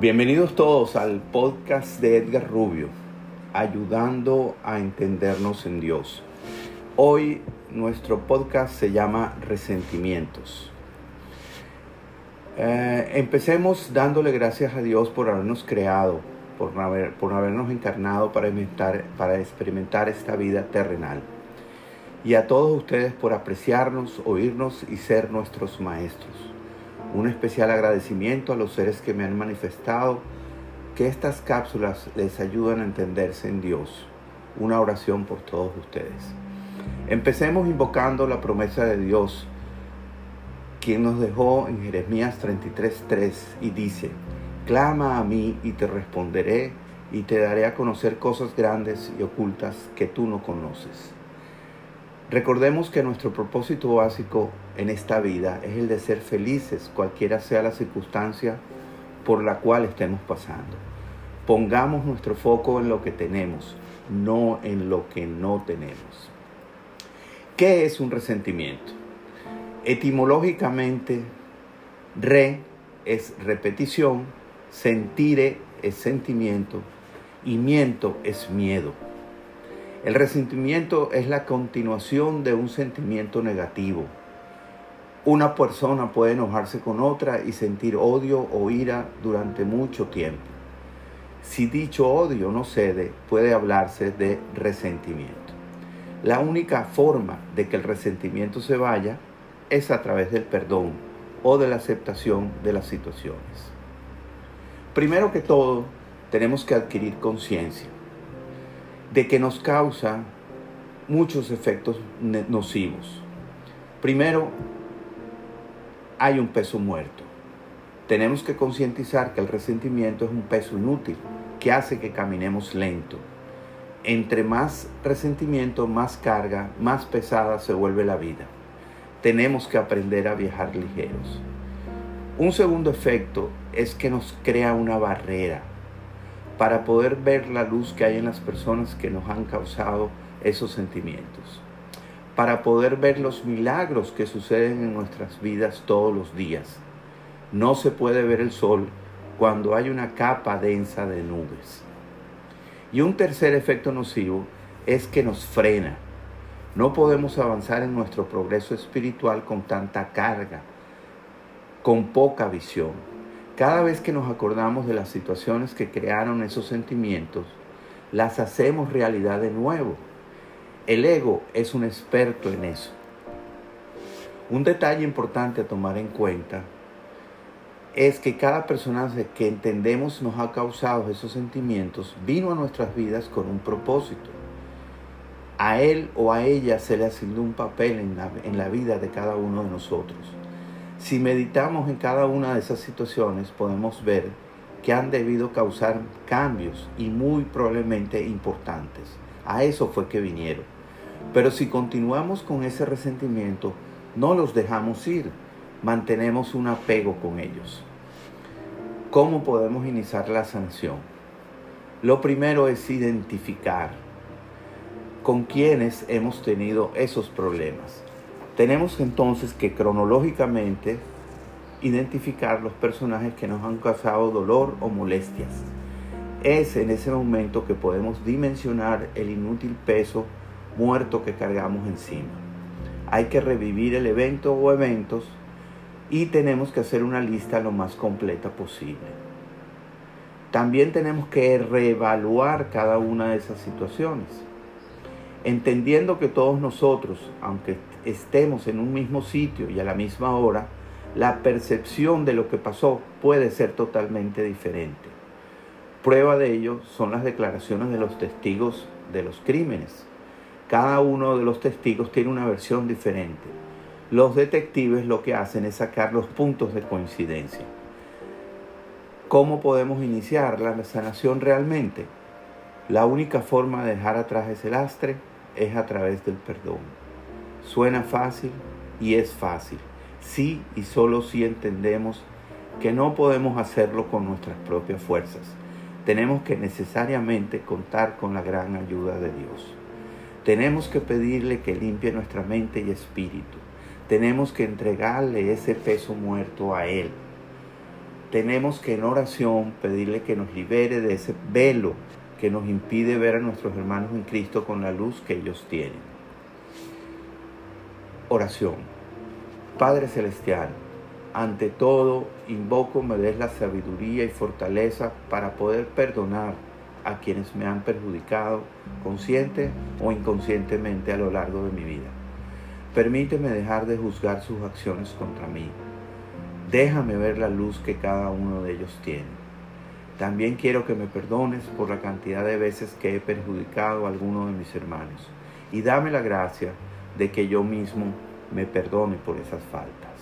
Bienvenidos todos al podcast de Edgar Rubio, ayudando a entendernos en Dios. Hoy nuestro podcast se llama Resentimientos. Eh, empecemos dándole gracias a Dios por habernos creado, por, por habernos encarnado para experimentar, para experimentar esta vida terrenal. Y a todos ustedes por apreciarnos, oírnos y ser nuestros maestros. Un especial agradecimiento a los seres que me han manifestado que estas cápsulas les ayudan a entenderse en Dios. Una oración por todos ustedes. Empecemos invocando la promesa de Dios, quien nos dejó en Jeremías 33:3 y dice, Clama a mí y te responderé y te daré a conocer cosas grandes y ocultas que tú no conoces. Recordemos que nuestro propósito básico en esta vida es el de ser felices cualquiera sea la circunstancia por la cual estemos pasando. Pongamos nuestro foco en lo que tenemos, no en lo que no tenemos. ¿Qué es un resentimiento? Etimológicamente, re es repetición, sentire es sentimiento y miento es miedo. El resentimiento es la continuación de un sentimiento negativo. Una persona puede enojarse con otra y sentir odio o ira durante mucho tiempo. Si dicho odio no cede, puede hablarse de resentimiento. La única forma de que el resentimiento se vaya es a través del perdón o de la aceptación de las situaciones. Primero que todo, tenemos que adquirir conciencia de que nos causa muchos efectos nocivos. Primero, hay un peso muerto. Tenemos que concientizar que el resentimiento es un peso inútil que hace que caminemos lento. Entre más resentimiento, más carga, más pesada se vuelve la vida. Tenemos que aprender a viajar ligeros. Un segundo efecto es que nos crea una barrera para poder ver la luz que hay en las personas que nos han causado esos sentimientos, para poder ver los milagros que suceden en nuestras vidas todos los días. No se puede ver el sol cuando hay una capa densa de nubes. Y un tercer efecto nocivo es que nos frena. No podemos avanzar en nuestro progreso espiritual con tanta carga, con poca visión. Cada vez que nos acordamos de las situaciones que crearon esos sentimientos, las hacemos realidad de nuevo. El ego es un experto en eso. Un detalle importante a tomar en cuenta es que cada personaje que entendemos nos ha causado esos sentimientos vino a nuestras vidas con un propósito. A él o a ella se le asignó un papel en la, en la vida de cada uno de nosotros. Si meditamos en cada una de esas situaciones, podemos ver que han debido causar cambios y muy probablemente importantes. A eso fue que vinieron. Pero si continuamos con ese resentimiento, no los dejamos ir, mantenemos un apego con ellos. ¿Cómo podemos iniciar la sanción? Lo primero es identificar con quienes hemos tenido esos problemas. Tenemos entonces que cronológicamente identificar los personajes que nos han causado dolor o molestias. Es en ese momento que podemos dimensionar el inútil peso muerto que cargamos encima. Hay que revivir el evento o eventos y tenemos que hacer una lista lo más completa posible. También tenemos que reevaluar cada una de esas situaciones, entendiendo que todos nosotros, aunque estemos en un mismo sitio y a la misma hora, la percepción de lo que pasó puede ser totalmente diferente. Prueba de ello son las declaraciones de los testigos de los crímenes. Cada uno de los testigos tiene una versión diferente. Los detectives lo que hacen es sacar los puntos de coincidencia. ¿Cómo podemos iniciar la sanación realmente? La única forma de dejar atrás ese lastre es a través del perdón. Suena fácil y es fácil, sí y solo si entendemos que no podemos hacerlo con nuestras propias fuerzas. Tenemos que necesariamente contar con la gran ayuda de Dios. Tenemos que pedirle que limpie nuestra mente y espíritu. Tenemos que entregarle ese peso muerto a Él. tenemos que en oración pedirle que nos libere de ese velo que nos impide ver a nuestros hermanos en Cristo con la luz que ellos tienen. Oración. Padre Celestial, ante todo invoco me des la sabiduría y fortaleza para poder perdonar a quienes me han perjudicado consciente o inconscientemente a lo largo de mi vida. Permíteme dejar de juzgar sus acciones contra mí. Déjame ver la luz que cada uno de ellos tiene. También quiero que me perdones por la cantidad de veces que he perjudicado a alguno de mis hermanos. Y dame la gracia de que yo mismo me perdone por esas faltas.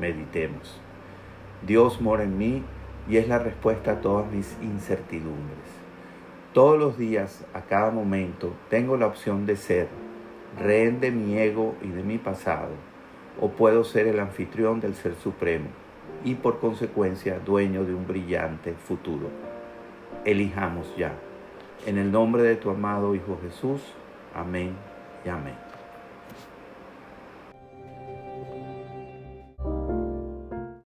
Meditemos. Dios mora en mí y es la respuesta a todas mis incertidumbres. Todos los días, a cada momento, tengo la opción de ser rehén de mi ego y de mi pasado, o puedo ser el anfitrión del Ser Supremo y por consecuencia dueño de un brillante futuro. Elijamos ya. En el nombre de tu amado Hijo Jesús. Amén y amén.